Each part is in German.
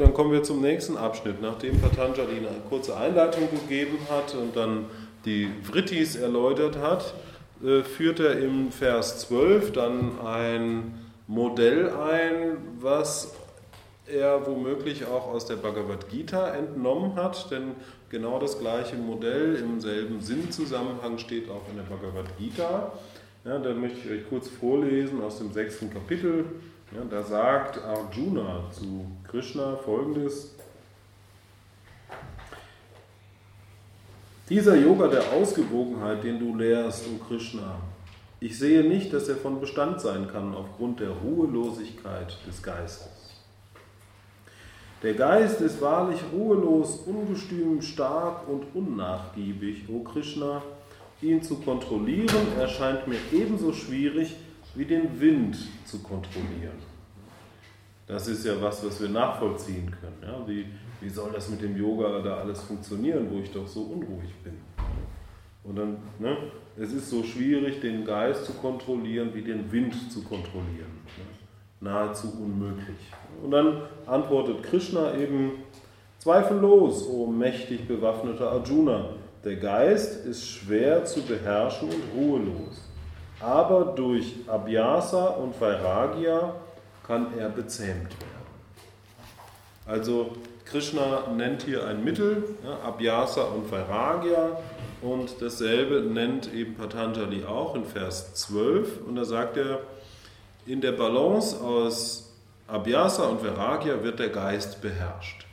Gut, dann kommen wir zum nächsten Abschnitt. Nachdem Patanjali eine kurze Einleitung gegeben hat und dann die Vrittis erläutert hat, äh, führt er im Vers 12 dann ein Modell ein, was er womöglich auch aus der Bhagavad Gita entnommen hat, denn genau das gleiche Modell im selben Sinnzusammenhang steht auch in der Bhagavad Gita. Ja, da möchte ich euch kurz vorlesen aus dem sechsten Kapitel. Ja, da sagt Arjuna zu Krishna folgendes. Dieser Yoga der Ausgewogenheit, den du lehrst, o Krishna, ich sehe nicht, dass er von Bestand sein kann aufgrund der Ruhelosigkeit des Geistes. Der Geist ist wahrlich ruhelos, ungestüm, stark und unnachgiebig, o Krishna. Ihn zu kontrollieren erscheint mir ebenso schwierig wie den Wind zu kontrollieren. Das ist ja was, was wir nachvollziehen können. Ja? Wie, wie soll das mit dem Yoga da alles funktionieren, wo ich doch so unruhig bin? Und dann, ne, es ist so schwierig, den Geist zu kontrollieren, wie den Wind zu kontrollieren. Ne? Nahezu unmöglich. Und dann antwortet Krishna eben, zweifellos, o mächtig bewaffneter Arjuna, der Geist ist schwer zu beherrschen und ruhelos aber durch Abhyasa und Vairagya kann er bezähmt werden. Also Krishna nennt hier ein Mittel, ja, Abhyasa und Vairagya, und dasselbe nennt eben Patanjali auch in Vers 12. Und da sagt er, in der Balance aus Abhyasa und Vairagya wird der Geist beherrscht.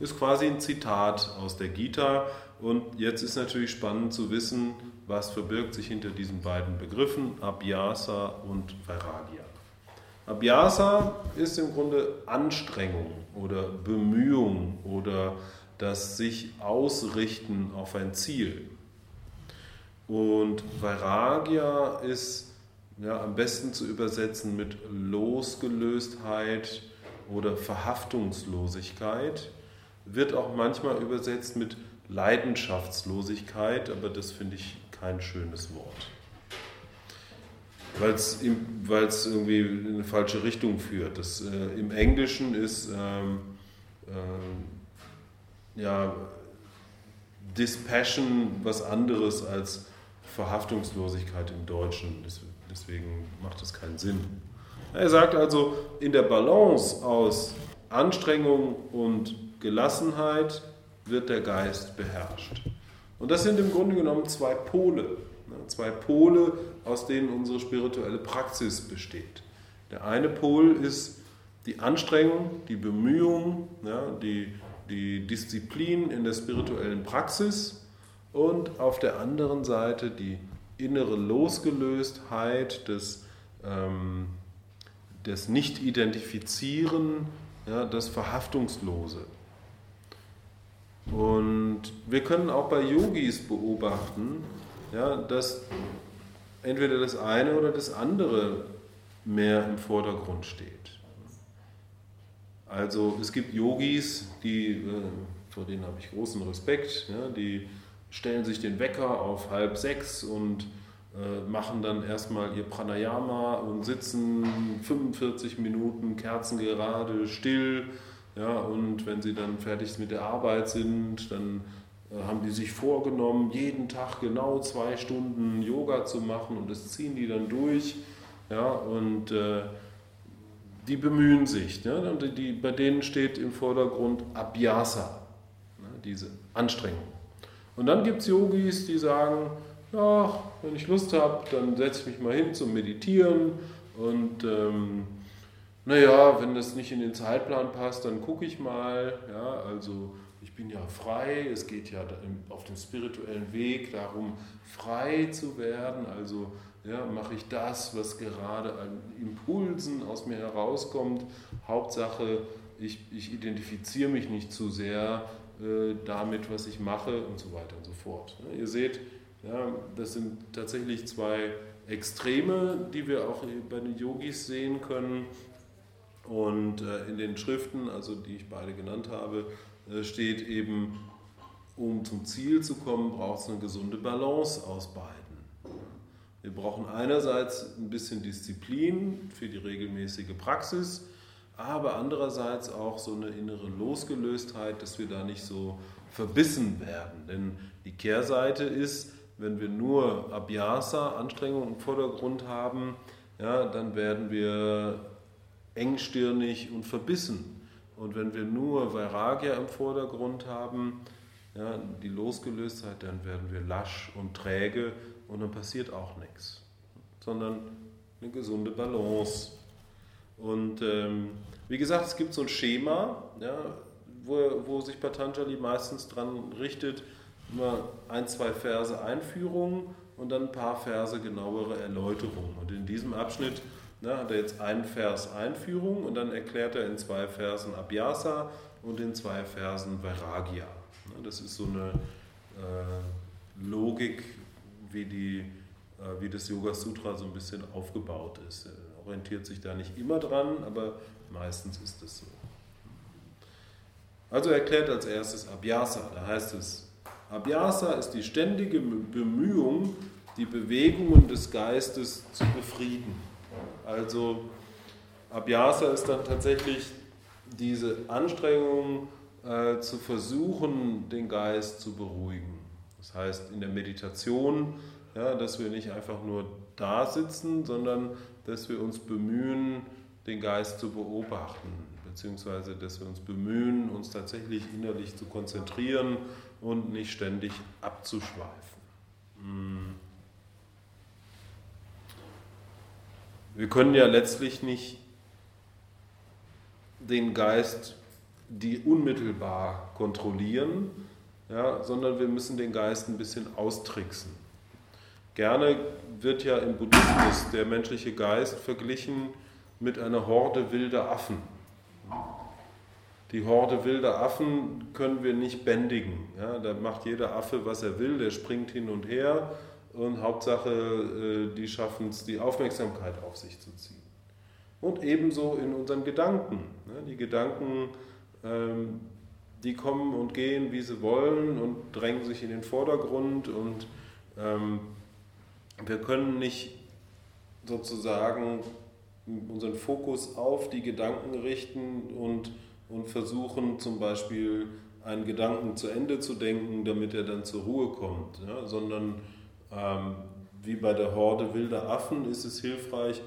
Ist quasi ein Zitat aus der Gita. Und jetzt ist natürlich spannend zu wissen, was verbirgt sich hinter diesen beiden Begriffen, Abhyasa und Vairagya. Abhyasa ist im Grunde Anstrengung oder Bemühung oder das sich ausrichten auf ein Ziel. Und Vairagya ist ja, am besten zu übersetzen mit Losgelöstheit oder Verhaftungslosigkeit, wird auch manchmal übersetzt mit Leidenschaftslosigkeit, aber das finde ich kein schönes Wort. Weil es irgendwie in eine falsche Richtung führt. Das, äh, Im Englischen ist ähm, äh, ja, Dispassion was anderes als Verhaftungslosigkeit im Deutschen. Deswegen macht das keinen Sinn. Er sagt also, in der Balance aus Anstrengung und Gelassenheit wird der Geist beherrscht. Und das sind im Grunde genommen zwei Pole, ne, zwei Pole, aus denen unsere spirituelle Praxis besteht. Der eine Pol ist die Anstrengung, die Bemühung, ja, die, die Disziplin in der spirituellen Praxis und auf der anderen Seite die innere Losgelöstheit, des, ähm, des Nicht-Identifizieren, ja, das Verhaftungslose. Und wir können auch bei Yogis beobachten, ja, dass entweder das eine oder das andere mehr im Vordergrund steht. Also es gibt Yogis, die, äh, vor denen habe ich großen Respekt, ja, die stellen sich den Wecker auf halb sechs und machen dann erstmal ihr Pranayama und sitzen 45 Minuten kerzengerade, still ja, und wenn sie dann fertig mit der Arbeit sind, dann äh, haben die sich vorgenommen, jeden Tag genau zwei Stunden Yoga zu machen und das ziehen die dann durch. Ja, und äh, die bemühen sich. Ja, und die, bei denen steht im Vordergrund Abhyasa, ne, diese Anstrengung. Und dann gibt es Yogis, die sagen, ja, wenn ich Lust habe, dann setze ich mich mal hin zum Meditieren und ähm, naja, wenn das nicht in den Zeitplan passt, dann gucke ich mal. Ja, also ich bin ja frei, es geht ja auf dem spirituellen Weg darum, frei zu werden. Also ja, mache ich das, was gerade an Impulsen aus mir herauskommt. Hauptsache, ich, ich identifiziere mich nicht zu sehr äh, damit, was ich mache und so weiter und so fort. Ja, ihr seht, ja, das sind tatsächlich zwei Extreme, die wir auch bei den Yogis sehen können. Und äh, in den Schriften, also die ich beide genannt habe, äh, steht eben, um zum Ziel zu kommen, braucht es eine gesunde Balance aus beiden. Wir brauchen einerseits ein bisschen Disziplin für die regelmäßige Praxis, aber andererseits auch so eine innere Losgelöstheit, dass wir da nicht so verbissen werden. Denn die Kehrseite ist, wenn wir nur Abhyasa, Anstrengung im Vordergrund haben, ja, dann werden wir engstirnig und verbissen. Und wenn wir nur Vairagya im Vordergrund haben, ja, die Losgelöstheit, dann werden wir lasch und träge und dann passiert auch nichts, sondern eine gesunde Balance. Und ähm, wie gesagt, es gibt so ein Schema, ja, wo, wo sich Patanjali meistens dran richtet, immer ein, zwei Verse Einführung und dann ein paar Verse genauere Erläuterung. Und in diesem Abschnitt ne, hat er jetzt einen Vers Einführung und dann erklärt er in zwei Versen Abhyasa und in zwei Versen Vairagya. Ne, das ist so eine äh, Logik, wie, die, äh, wie das Yoga Sutra so ein bisschen aufgebaut ist. Er orientiert sich da nicht immer dran, aber Meistens ist es so. Also erklärt als erstes Abhyasa. Da heißt es, Abhyasa ist die ständige Bemühung, die Bewegungen des Geistes zu befrieden. Also Abhyasa ist dann tatsächlich diese Anstrengung äh, zu versuchen, den Geist zu beruhigen. Das heißt in der Meditation, ja, dass wir nicht einfach nur da sitzen, sondern dass wir uns bemühen, den Geist zu beobachten, beziehungsweise dass wir uns bemühen, uns tatsächlich innerlich zu konzentrieren und nicht ständig abzuschweifen. Hm. Wir können ja letztlich nicht den Geist die unmittelbar kontrollieren, ja, sondern wir müssen den Geist ein bisschen austricksen. Gerne wird ja im Buddhismus der menschliche Geist verglichen mit einer Horde wilder Affen. Die Horde wilder Affen können wir nicht bändigen. Ja, da macht jeder Affe, was er will, der springt hin und her und Hauptsache, äh, die schaffen es, die Aufmerksamkeit auf sich zu ziehen. Und ebenso in unseren Gedanken. Die Gedanken, ähm, die kommen und gehen, wie sie wollen und drängen sich in den Vordergrund und ähm, wir können nicht sozusagen unseren Fokus auf die Gedanken richten und, und versuchen zum Beispiel einen Gedanken zu Ende zu denken, damit er dann zur Ruhe kommt, ja, sondern ähm, wie bei der Horde wilder Affen ist es hilfreich,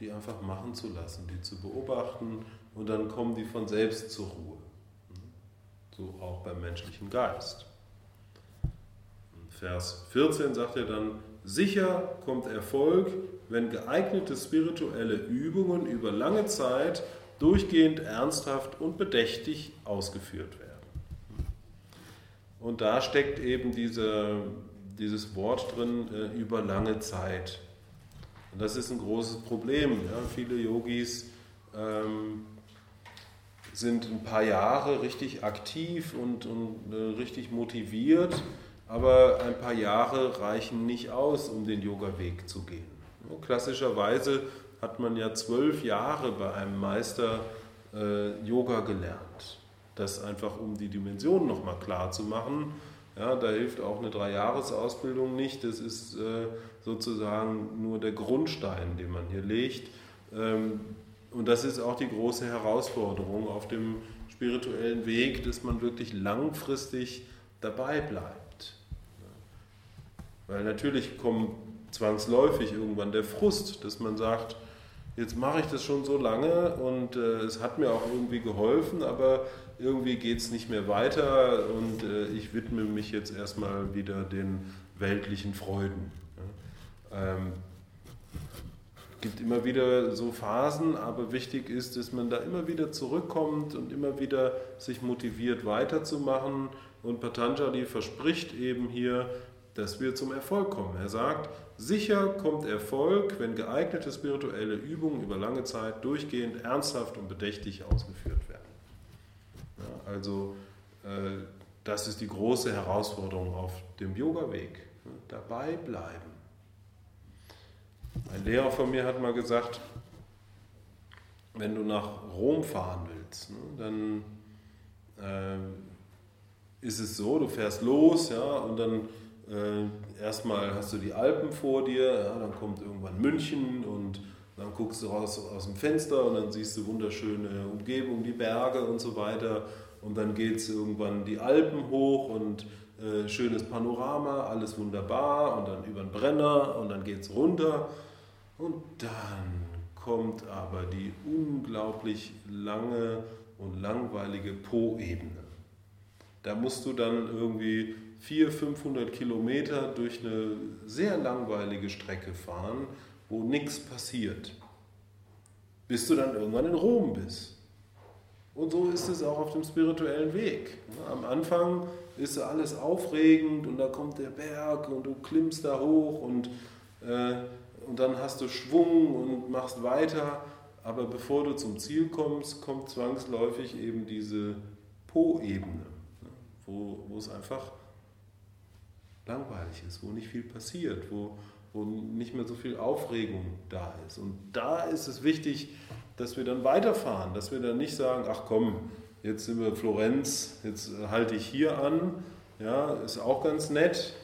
die einfach machen zu lassen, die zu beobachten und dann kommen die von selbst zur Ruhe. So auch beim menschlichen Geist. Vers 14 sagt er dann, sicher kommt Erfolg, wenn geeignete spirituelle Übungen über lange Zeit durchgehend ernsthaft und bedächtig ausgeführt werden. Und da steckt eben diese, dieses Wort drin, äh, über lange Zeit. Und das ist ein großes Problem. Ja? Viele Yogis ähm, sind ein paar Jahre richtig aktiv und, und äh, richtig motiviert, aber ein paar Jahre reichen nicht aus, um den Yoga-Weg zu gehen. Klassischerweise hat man ja zwölf Jahre bei einem Meister äh, Yoga gelernt. Das einfach, um die Dimensionen nochmal klar zu machen. Ja, da hilft auch eine Dreijahresausbildung nicht. Das ist äh, sozusagen nur der Grundstein, den man hier legt. Ähm, und das ist auch die große Herausforderung auf dem spirituellen Weg, dass man wirklich langfristig dabei bleibt. Weil natürlich kommen zwangsläufig irgendwann der Frust, dass man sagt, jetzt mache ich das schon so lange und äh, es hat mir auch irgendwie geholfen, aber irgendwie geht es nicht mehr weiter und äh, ich widme mich jetzt erstmal wieder den weltlichen Freuden. Ja. Ähm, gibt immer wieder so Phasen, aber wichtig ist, dass man da immer wieder zurückkommt und immer wieder sich motiviert weiterzumachen. Und Patanjali verspricht eben hier, dass wir zum Erfolg kommen. Er sagt, sicher kommt Erfolg, wenn geeignete spirituelle Übungen über lange Zeit durchgehend ernsthaft und bedächtig ausgeführt werden. Ja, also äh, das ist die große Herausforderung auf dem Yoga-Weg. Dabei bleiben. Ein Lehrer von mir hat mal gesagt, wenn du nach Rom fahren willst, ne, dann äh, ist es so, du fährst los ja, und dann äh, erstmal hast du die Alpen vor dir, ja, dann kommt irgendwann München und dann guckst du raus aus dem Fenster und dann siehst du wunderschöne Umgebung, die Berge und so weiter. Und dann geht es irgendwann die Alpen hoch und äh, schönes Panorama, alles wunderbar. Und dann über den Brenner und dann geht es runter. Und dann kommt aber die unglaublich lange und langweilige Po-Ebene. Da musst du dann irgendwie 400, 500 Kilometer durch eine sehr langweilige Strecke fahren wo nichts passiert, bis du dann irgendwann in Rom bist. Und so ist es auch auf dem spirituellen Weg. Am Anfang ist alles aufregend und da kommt der Berg und du klimmst da hoch und, äh, und dann hast du Schwung und machst weiter. Aber bevor du zum Ziel kommst, kommt zwangsläufig eben diese Po-Ebene, wo, wo es einfach langweilig ist, wo nicht viel passiert, wo, wo nicht mehr so viel Aufregung da ist. Und da ist es wichtig, dass wir dann weiterfahren, dass wir dann nicht sagen, ach komm, jetzt sind wir Florenz, jetzt halte ich hier an, ja, ist auch ganz nett,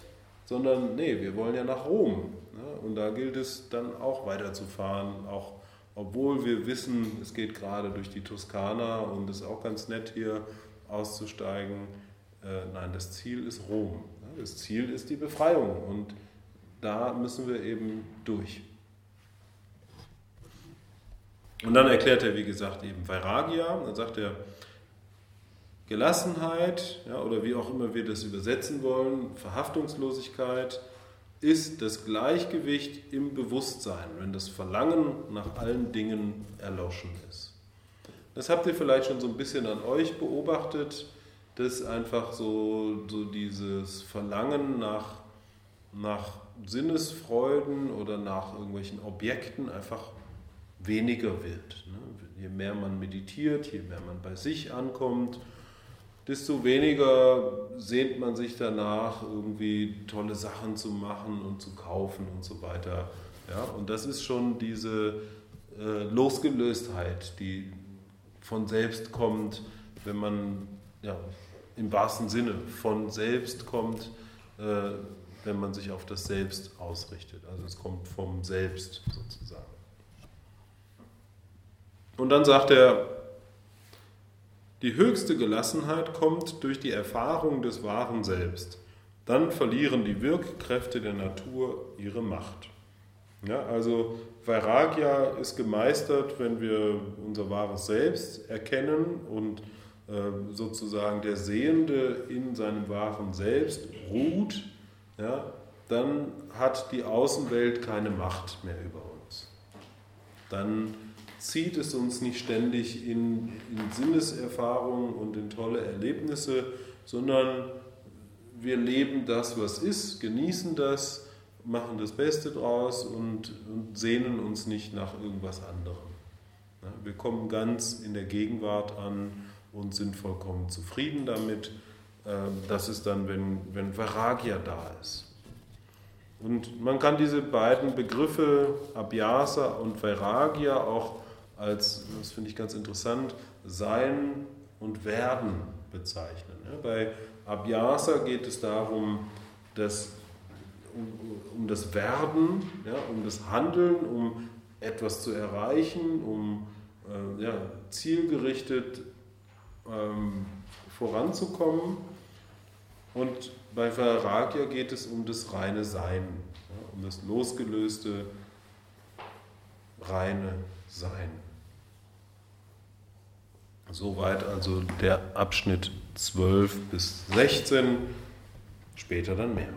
sondern nee, wir wollen ja nach Rom. Ja, und da gilt es dann auch weiterzufahren, auch obwohl wir wissen, es geht gerade durch die Toskana und es ist auch ganz nett hier auszusteigen. Äh, nein, das Ziel ist Rom. Das Ziel ist die Befreiung und da müssen wir eben durch. Und dann erklärt er, wie gesagt, eben Vairagya. Dann sagt er, Gelassenheit, ja, oder wie auch immer wir das übersetzen wollen, Verhaftungslosigkeit, ist das Gleichgewicht im Bewusstsein, wenn das Verlangen nach allen Dingen erloschen ist. Das habt ihr vielleicht schon so ein bisschen an euch beobachtet, dass einfach so, so dieses Verlangen nach, nach Sinnesfreuden oder nach irgendwelchen Objekten einfach weniger wird. Ne? Je mehr man meditiert, je mehr man bei sich ankommt, desto weniger sehnt man sich danach, irgendwie tolle Sachen zu machen und zu kaufen und so weiter. Ja? Und das ist schon diese äh, Losgelöstheit, die von selbst kommt, wenn man ja, im wahrsten Sinne von selbst kommt, äh, wenn man sich auf das Selbst ausrichtet. Also es kommt vom Selbst sozusagen. Und dann sagt er, die höchste Gelassenheit kommt durch die Erfahrung des wahren Selbst. Dann verlieren die Wirkkräfte der Natur ihre Macht. Ja, also Vairagya ist gemeistert, wenn wir unser wahres Selbst erkennen und sozusagen der Sehende in seinem wahren Selbst ruht ja, dann hat die Außenwelt keine Macht mehr über uns. Dann zieht es uns nicht ständig in, in Sinneserfahrungen und in tolle Erlebnisse, sondern wir leben das, was ist, genießen das, machen das Beste draus und, und sehnen uns nicht nach irgendwas anderem. Ja, wir kommen ganz in der Gegenwart an und sind vollkommen zufrieden damit ähm, das ist dann, wenn, wenn Vairagya da ist. Und man kann diese beiden Begriffe Abhyasa und Vairagya auch als, das finde ich ganz interessant, Sein und Werden bezeichnen. Bei Abhyasa geht es darum, dass, um, um das Werden, ja, um das Handeln, um etwas zu erreichen, um äh, ja, zielgerichtet ähm, voranzukommen. Und bei Vairagya geht es um das reine Sein, ja, um das losgelöste, reine Sein. Soweit also der Abschnitt 12 bis 16, später dann mehr.